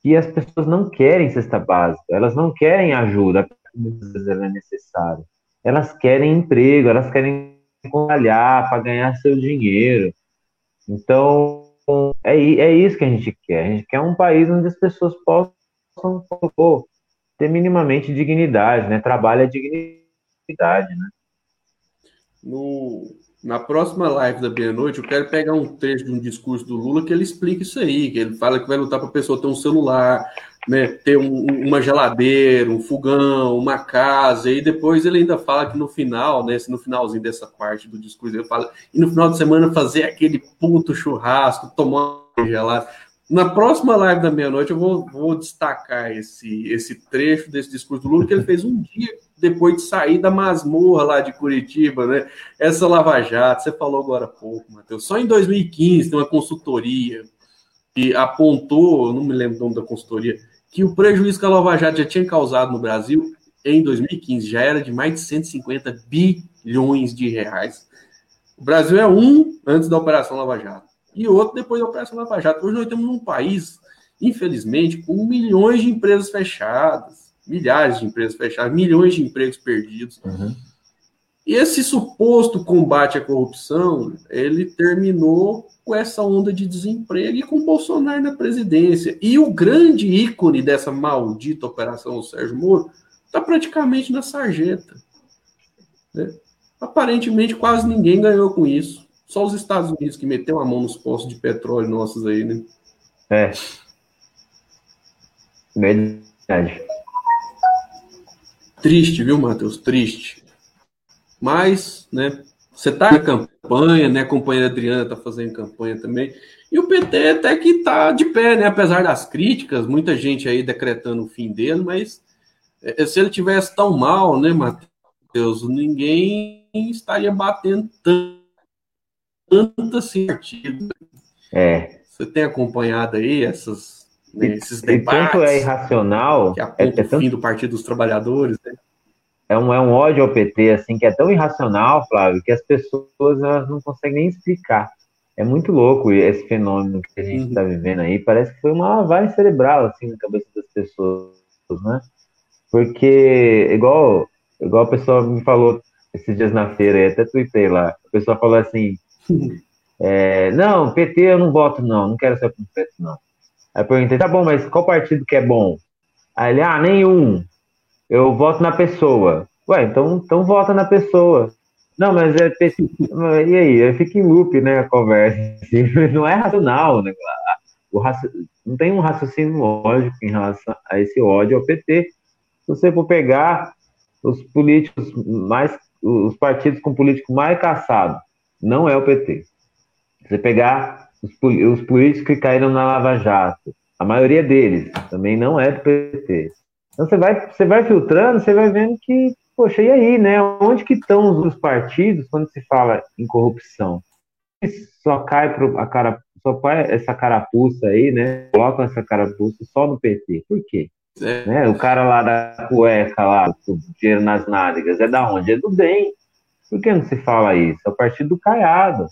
S2: que as pessoas não querem cesta básica, elas não querem ajuda, muitas vezes ela é necessária. Elas querem emprego, elas querem trabalhar para ganhar seu dinheiro. Então, é, é isso que a gente quer. A gente quer um país onde as pessoas possam pô, ter minimamente dignidade, né? Trabalho é dignidade, né?
S1: No, na próxima live da meia-noite, eu quero pegar um trecho de um discurso do Lula que ele explica isso aí, que ele fala que vai lutar para a pessoa ter um celular, né, ter um, uma geladeira, um fogão, uma casa, e depois ele ainda fala que no final, né, no finalzinho dessa parte do discurso, ele fala, e no final de semana fazer aquele puto churrasco, tomar uma gelada. Na próxima live da meia-noite eu vou, vou, destacar esse, esse trecho desse discurso do Lula que ele fez um dia depois de sair da masmorra lá de Curitiba, né? Essa Lava Jato, você falou agora há pouco, Matheus. Só em 2015 tem uma consultoria que apontou, não me lembro o nome da consultoria, que o prejuízo que a Lava Jato já tinha causado no Brasil em 2015 já era de mais de 150 bilhões de reais. O Brasil é um antes da Operação Lava Jato e outro depois da Operação Lava Jato. Hoje nós temos um país, infelizmente, com milhões de empresas fechadas, milhares de empresas fechadas, milhões de empregos perdidos. Uhum. E esse suposto combate à corrupção, ele terminou com essa onda de desemprego e com Bolsonaro na presidência. E o grande ícone dessa maldita operação, o Sérgio Moro, está praticamente na sarjeta. Né? Aparentemente, quase ninguém ganhou com isso. Só os Estados Unidos que meteu a mão nos postos de petróleo nossos aí, né?
S2: É. Verdade.
S1: Triste, viu, Matheus? Triste. Mas, né, você tá na campanha, né? A companheira Adriana tá fazendo campanha também. E o PT até que tá de pé, né? Apesar das críticas, muita gente aí decretando o fim dele, mas é, se ele tivesse tão mal, né, Matheus, ninguém estaria batendo tanto tanto assim partido.
S2: É.
S1: Você tem acompanhado aí essas, né, esses e,
S2: debates? tanto é irracional.
S1: Que aponta é, é o fim do Partido dos Trabalhadores, né?
S2: É um, é um ódio ao PT, assim, que é tão irracional, Flávio, que as pessoas elas não conseguem nem explicar. É muito louco esse fenômeno que a gente está uhum. vivendo aí. Parece que foi uma lavagem cerebral, assim, na cabeça das pessoas, né? Porque, igual, igual a pessoa me falou esses dias na feira, até tuitei lá, a pessoa falou assim, é, não, PT eu não voto, não, não quero ser PT, não. Aí eu perguntei, tá bom, mas qual partido que é bom? Aí ele, ah, nenhum. Eu voto na pessoa. Ué, então, então vota na pessoa. Não, mas é. E aí? Eu fico em loop, né, a conversa. Assim, não é racional, né? O raci... Não tem um raciocínio lógico em relação a esse ódio ao PT. Se você for pegar os políticos mais. Os partidos com político mais caçado, não é o PT. Você pegar os, os políticos que caíram na Lava Jato, a maioria deles também não é do PT. Então você vai, você vai filtrando, você vai vendo que, poxa, e aí, né? Onde que estão os partidos quando se fala em corrupção? Só cai pro, a cara, só cai essa carapuça aí, né? Colocam essa carapuça só no PT. Por quê? É. Né? O cara lá da cueca lá, com dinheiro nas nádegas, é da onde? É do bem. Por que não se fala isso? É o partido do Caiado.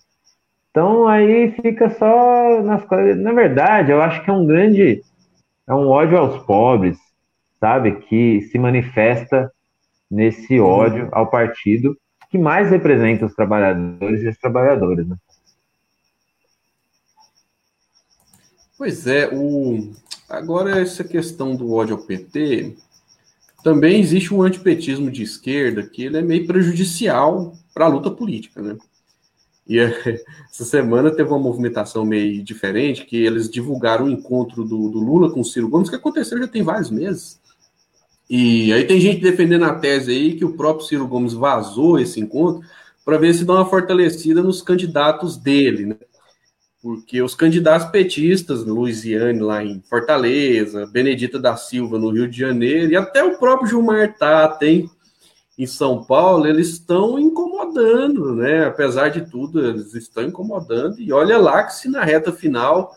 S2: Então aí fica só nas coisas. Na verdade, eu acho que é um grande. É um ódio aos pobres, sabe? Que se manifesta nesse ódio ao partido que mais representa os trabalhadores e as trabalhadoras, né?
S1: Pois é, o... agora essa questão do ódio ao PT, também existe um antipetismo de esquerda que ele é meio prejudicial para a luta política, né? E essa semana teve uma movimentação meio diferente, que eles divulgaram o encontro do, do, Lula com o Ciro Gomes, que aconteceu já tem vários meses. E aí tem gente defendendo a tese aí que o próprio Ciro Gomes vazou esse encontro para ver se dá uma fortalecida nos candidatos dele, né? porque os candidatos petistas, Luiziane lá em Fortaleza, Benedita da Silva no Rio de Janeiro, e até o próprio Gilmar Tata, hein, em São Paulo, eles estão incomodando, né? Apesar de tudo, eles estão incomodando, e olha lá que se na reta final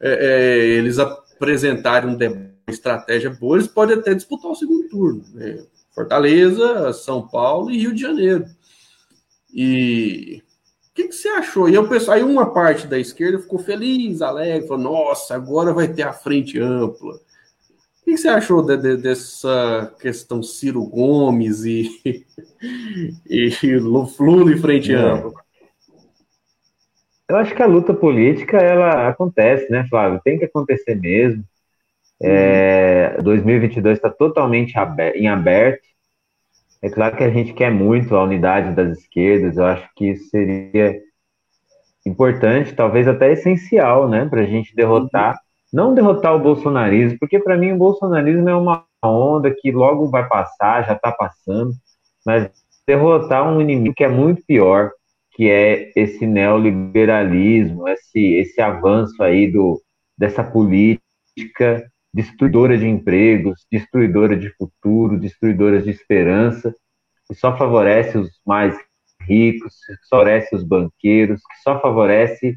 S1: é, é, eles apresentarem uma estratégia boa, eles podem até disputar o segundo turno. Né? Fortaleza, São Paulo e Rio de Janeiro. E o que, que, você achou? E eu pessoal, aí uma parte da esquerda ficou feliz, alegre, falou: nossa, agora vai ter a frente ampla. O que, que você achou de, de, dessa questão Ciro Gomes e, e Lula e frente é. ampla?
S2: Eu acho que a luta política ela acontece, né, Flávio? Tem que acontecer mesmo. É, 2022 está totalmente em aberto. É claro que a gente quer muito a unidade das esquerdas, eu acho que isso seria importante, talvez até essencial, né, para a gente derrotar, não derrotar o bolsonarismo, porque para mim o bolsonarismo é uma onda que logo vai passar, já está passando, mas derrotar um inimigo que é muito pior, que é esse neoliberalismo, esse, esse avanço aí do, dessa política destruidora de empregos, destruidora de futuro, destruidora de esperança, que só favorece os mais ricos, que só favorece os banqueiros, que só favorece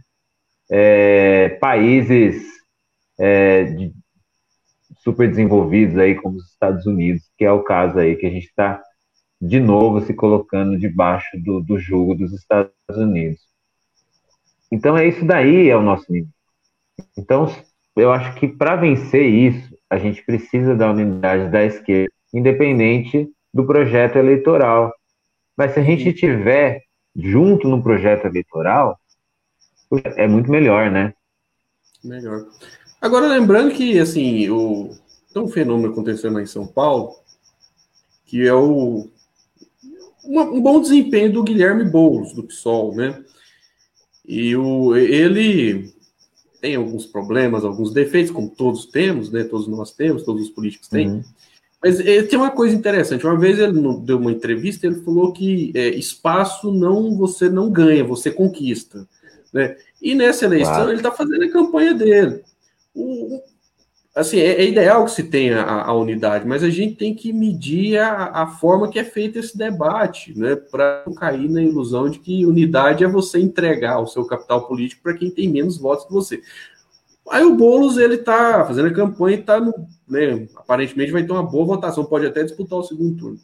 S2: é, países é, de, super desenvolvidos aí como os Estados Unidos, que é o caso aí que a gente está de novo se colocando debaixo do, do jugo dos Estados Unidos. Então é isso daí é o nosso nível. Então eu acho que para vencer isso a gente precisa da unidade da esquerda, independente do projeto eleitoral. Mas se a gente tiver junto no projeto eleitoral, é muito melhor, né?
S1: Melhor. Agora, lembrando que, assim, o, tem um fenômeno acontecendo em São Paulo, que é o, um bom desempenho do Guilherme Boulos, do PSOL, né? E o, ele tem alguns problemas, alguns defeitos, como todos temos, né? Todos nós temos, todos os políticos têm. Uhum. Mas ele tem uma coisa interessante. Uma vez ele deu uma entrevista, ele falou que é, espaço não você não ganha, você conquista. Né? E nessa eleição claro. ele está fazendo a campanha dele o, assim, é, é, ideal que se tenha a, a, unidade, mas a gente tem que medir a, a forma que é feito esse debate, né, para não cair na ilusão de que unidade é você entregar o seu capital político para quem tem menos votos que você. Aí o Boulos, ele tá fazendo a campanha e tá, no, né, aparentemente vai ter uma boa votação, pode até disputar o segundo turno.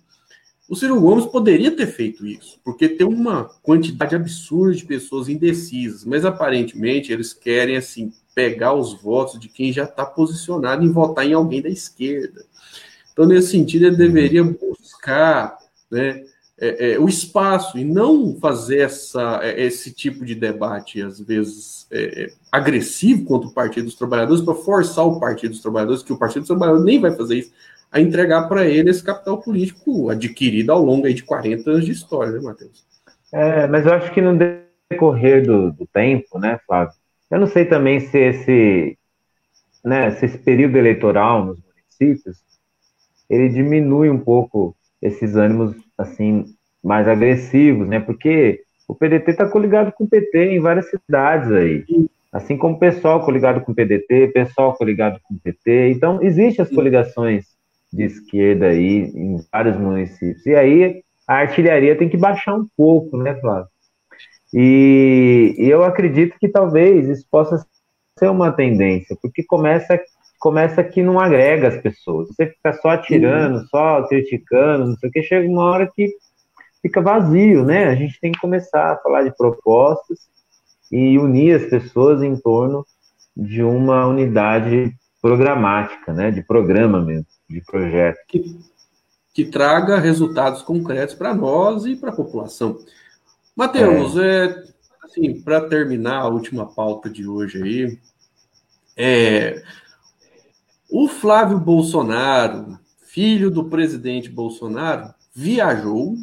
S1: O Ciro Gomes poderia ter feito isso, porque tem uma quantidade absurda de pessoas indecisas, mas aparentemente eles querem, assim, pegar os votos de quem já está posicionado em votar em alguém da esquerda. Então, nesse sentido, ele deveria buscar né, é, é, o espaço e não fazer essa, é, esse tipo de debate, às vezes, é, é, agressivo contra o Partido dos Trabalhadores, para forçar o Partido dos Trabalhadores, que o Partido dos Trabalhadores nem vai fazer isso, a entregar para ele esse capital político adquirido ao longo de 40 anos de história, né, Matheus?
S2: É, mas eu acho que no decorrer do, do tempo, né, Flávio, eu não sei também se esse, né, se esse período eleitoral nos municípios ele diminui um pouco esses ânimos assim mais agressivos, né? Porque o PDT está coligado com o PT em várias cidades aí. Assim como o pessoal coligado com o PDT, pessoal coligado com o PT. Então, existem as coligações de esquerda aí em vários municípios. E aí a artilharia tem que baixar um pouco, né, Flávio? E, e eu acredito que talvez isso possa ser uma tendência, porque começa começa que não agrega as pessoas. Você fica só atirando, só criticando, não sei o que, chega uma hora que fica vazio, né? A gente tem que começar a falar de propostas e unir as pessoas em torno de uma unidade programática, né? De programa mesmo, de projeto.
S1: Que, que traga resultados concretos para nós e para a população. Matheus, é. é assim, para terminar a última pauta de hoje aí, é, o Flávio Bolsonaro, filho do presidente Bolsonaro, viajou,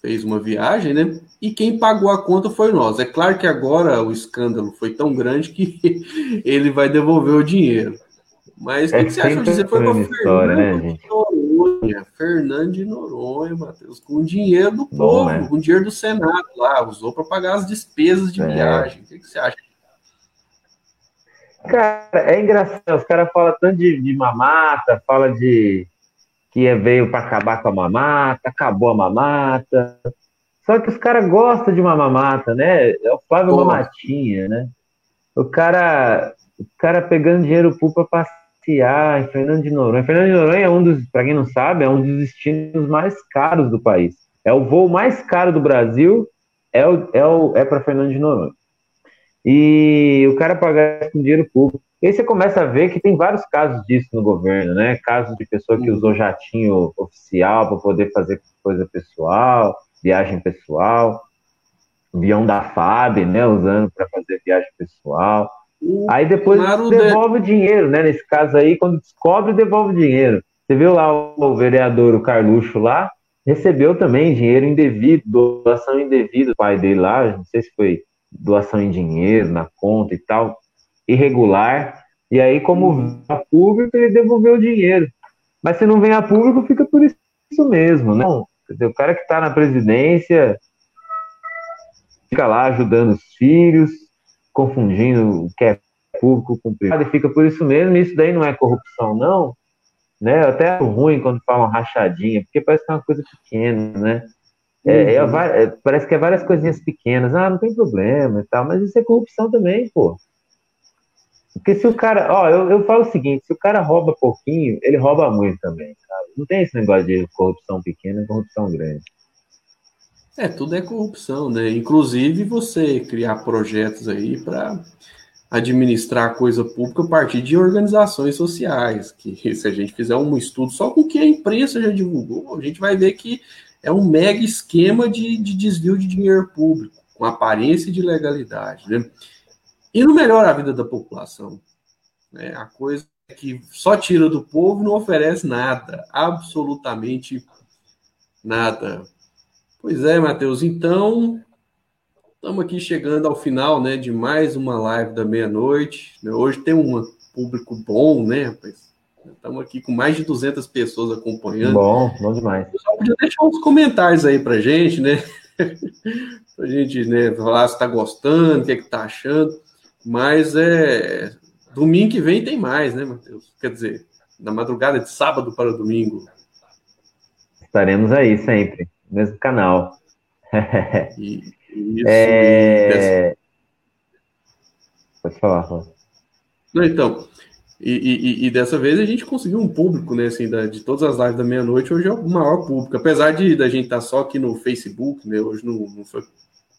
S1: fez uma viagem, né? E quem pagou a conta foi nós. É claro que agora o escândalo foi tão grande que ele vai devolver o dinheiro. Mas o é que, que você acha disso? Foi uma história, né, gente? Noronha, Fernando de Noronha, Matheus, com dinheiro do Bom, povo, né? com dinheiro do Senado lá, usou para pagar as despesas de é. viagem. O que, que, você acha?
S2: Cara, é engraçado, os caras falam tanto de, de mamata, fala de que é, veio para acabar com a mamata, acabou a mamata. Só que os caras gostam de uma mamata, né? É o Flávio Pô. Mamatinha, né? O cara, o cara pegando dinheiro público para passear em Fernando de Noronha. Fernando de Noronha é um dos, para quem não sabe, é um dos destinos mais caros do país. É o voo mais caro do Brasil, é, o, é, o, é para Fernando de Noronha. E o cara pagar com dinheiro público. E aí você começa a ver que tem vários casos disso no governo, né? Casos de pessoa que usou jatinho oficial para poder fazer coisa pessoal, viagem pessoal, avião da FAB, né? Usando para fazer viagem pessoal. Aí depois devolve o dinheiro, né? Nesse caso aí, quando descobre, devolve o dinheiro. Você viu lá o vereador, o Carluxo lá, recebeu também dinheiro indevido, doação indevida do pai dele lá, não sei se foi doação em dinheiro, na conta e tal, irregular. E aí, como uhum. a público, ele devolveu o dinheiro. Mas se não vem a público, fica por isso mesmo, né? O cara que está na presidência fica lá ajudando os filhos, confundindo o que é público com privado e fica por isso mesmo. Isso daí não é corrupção, não. Né? Até ruim quando falam rachadinha, porque parece que é uma coisa pequena, né? É, é uhum. é, parece que é várias coisinhas pequenas. Ah, não tem problema e tal, mas isso é corrupção também, pô. Porque se o cara, ó, eu, eu falo o seguinte, se o cara rouba pouquinho, ele rouba muito também, sabe? Não tem esse negócio de corrupção pequena e corrupção grande.
S1: É, tudo é corrupção, né? Inclusive você criar projetos aí para administrar coisa pública a partir de organizações sociais, que se a gente fizer um estudo só com o que a imprensa já divulgou, a gente vai ver que é um mega esquema de, de desvio de dinheiro público, com aparência de legalidade, né? E não melhora a vida da população. Né? A coisa é que só tira do povo não oferece nada, absolutamente nada. Pois é, Matheus, então estamos aqui chegando ao final né, de mais uma live da meia-noite. Né? Hoje tem um público bom, né, rapaz? Estamos aqui com mais de 200 pessoas acompanhando.
S2: Bom, bom demais.
S1: Só podia deixar uns comentários aí para gente, né? para gente né, falar se está gostando, o que é está achando. Mas é domingo que vem tem mais, né, Matheus? Quer dizer, na madrugada de sábado para domingo.
S2: Estaremos aí sempre, mesmo canal. isso, é... Pode falar, Rô.
S1: Não, então, e, e, e, dessa vez a gente conseguiu um público, né? Assim, da, de todas as lives da meia-noite, hoje é o maior público. Apesar de da gente estar tá só aqui no Facebook, né? Hoje não, não foi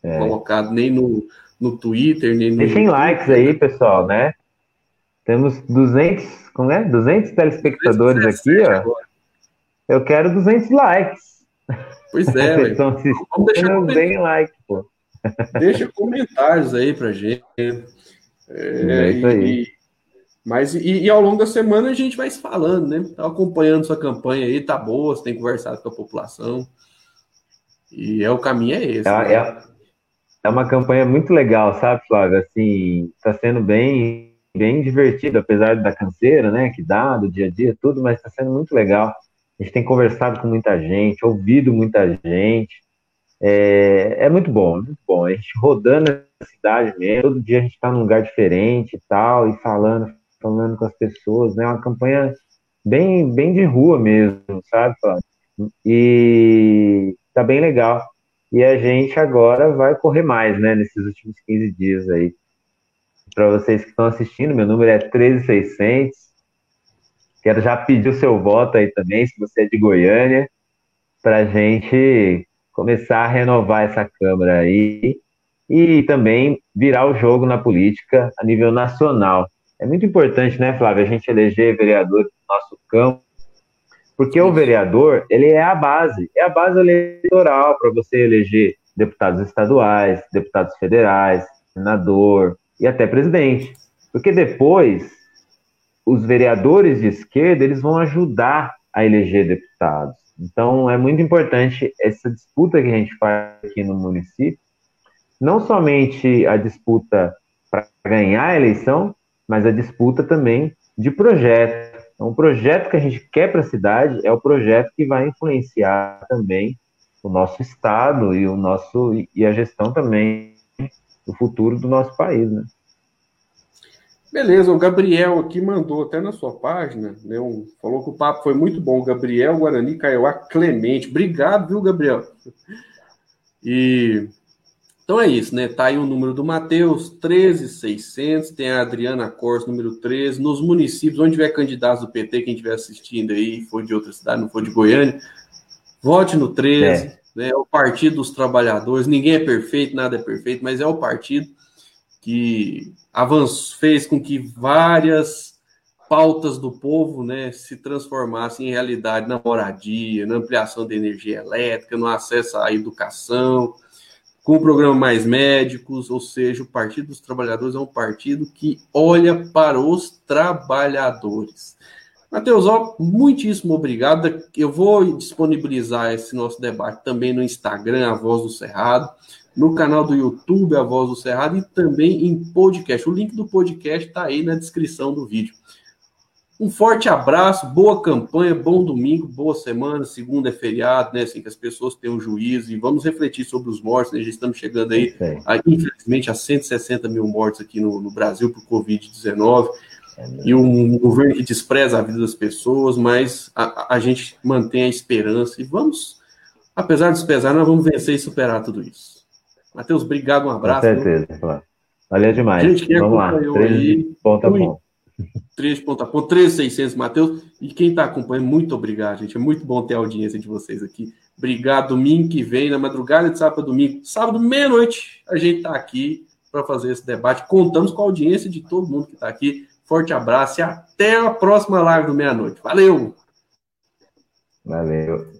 S1: é. colocado nem no, no Twitter, nem no.
S2: Deixem likes aí, pessoal, né? Temos 200, como é? 200 telespectadores aqui, ó. Agora. Eu quero 200 likes.
S1: Pois é,
S2: Estão Vamos deixar bem like, pô.
S1: Deixa comentários aí pra gente. É, é isso aí. E, mas e, e, ao longo da semana a gente vai se falando, né? Tá acompanhando sua campanha aí, tá boa, você tem conversado com a população. E é o caminho é esse.
S2: É, né? é, é uma campanha muito legal, sabe, Flávio? Assim, está sendo bem, bem divertido, apesar da canseira, né, que dá do dia a dia, tudo, mas está sendo muito legal. A gente tem conversado com muita gente, ouvido muita gente. É, é muito bom, muito bom. A gente rodando a cidade mesmo, todo dia a gente está num lugar diferente e tal, e falando, falando com as pessoas, né? É uma campanha bem, bem de rua mesmo, sabe? E tá bem legal. E a gente agora vai correr mais, né, nesses últimos 15 dias aí. Para vocês que estão assistindo, meu número é 13600. Quero já pedir o seu voto aí também, se você é de Goiânia, para a gente começar a renovar essa Câmara aí e também virar o jogo na política a nível nacional. É muito importante, né, Flávio, a gente eleger vereadores do nosso campo, porque o vereador, ele é a base, é a base eleitoral para você eleger deputados estaduais, deputados federais, senador e até presidente. Porque depois os vereadores de esquerda, eles vão ajudar a eleger deputados. Então é muito importante essa disputa que a gente faz aqui no município, não somente a disputa para ganhar a eleição, mas a disputa também de projeto então, o projeto que a gente quer para a cidade é o projeto que vai influenciar também o nosso estado e o nosso e a gestão também do futuro do nosso país, né?
S1: Beleza, o Gabriel aqui mandou até na sua página, né, um, falou que o papo foi muito bom. Gabriel Guarani Caiuá Clemente. Obrigado, viu, Gabriel? E então é isso, né? Tá aí o número do Matheus, 13600, tem a Adriana Cors, número 13, nos municípios, onde tiver candidatos do PT, quem estiver assistindo aí, for de outra cidade, não for de Goiânia, vote no 13, é. né? É o Partido dos Trabalhadores, ninguém é perfeito, nada é perfeito, mas é o partido que avançou, fez com que várias pautas do povo, né, se transformassem em realidade na moradia, na ampliação da energia elétrica, no acesso à educação, com o programa Mais Médicos, ou seja, o Partido dos Trabalhadores é um partido que olha para os trabalhadores. Matheus, ó, muitíssimo obrigado. Eu vou disponibilizar esse nosso debate também no Instagram, A Voz do Cerrado, no canal do YouTube, A Voz do Cerrado, e também em podcast. O link do podcast está aí na descrição do vídeo. Um forte abraço, boa campanha, bom domingo, boa semana. Segunda é feriado, né? Assim que as pessoas tenham juízo e vamos refletir sobre os mortos, né? Já estamos chegando aí, a, infelizmente, a 160 mil mortos aqui no, no Brasil por Covid-19. É e um governo que despreza a vida das pessoas, mas a, a gente mantém a esperança e vamos, apesar de desprezar, nós vamos vencer e superar tudo isso. Matheus, obrigado, um abraço.
S2: Com certeza, claro. Valeu demais. Gente, quem Vamos lá. Três ponta a ponta.
S1: 3 ponta a ponta, 3,600, Matheus. E quem está acompanhando, muito obrigado, gente. É muito bom ter a audiência de vocês aqui. Obrigado. Domingo que vem, na madrugada de sábado domingo, sábado, meia-noite, a gente está aqui para fazer esse debate. Contamos com a audiência de todo mundo que está aqui. Forte abraço e até a próxima live do meia-noite. Valeu!
S2: Valeu.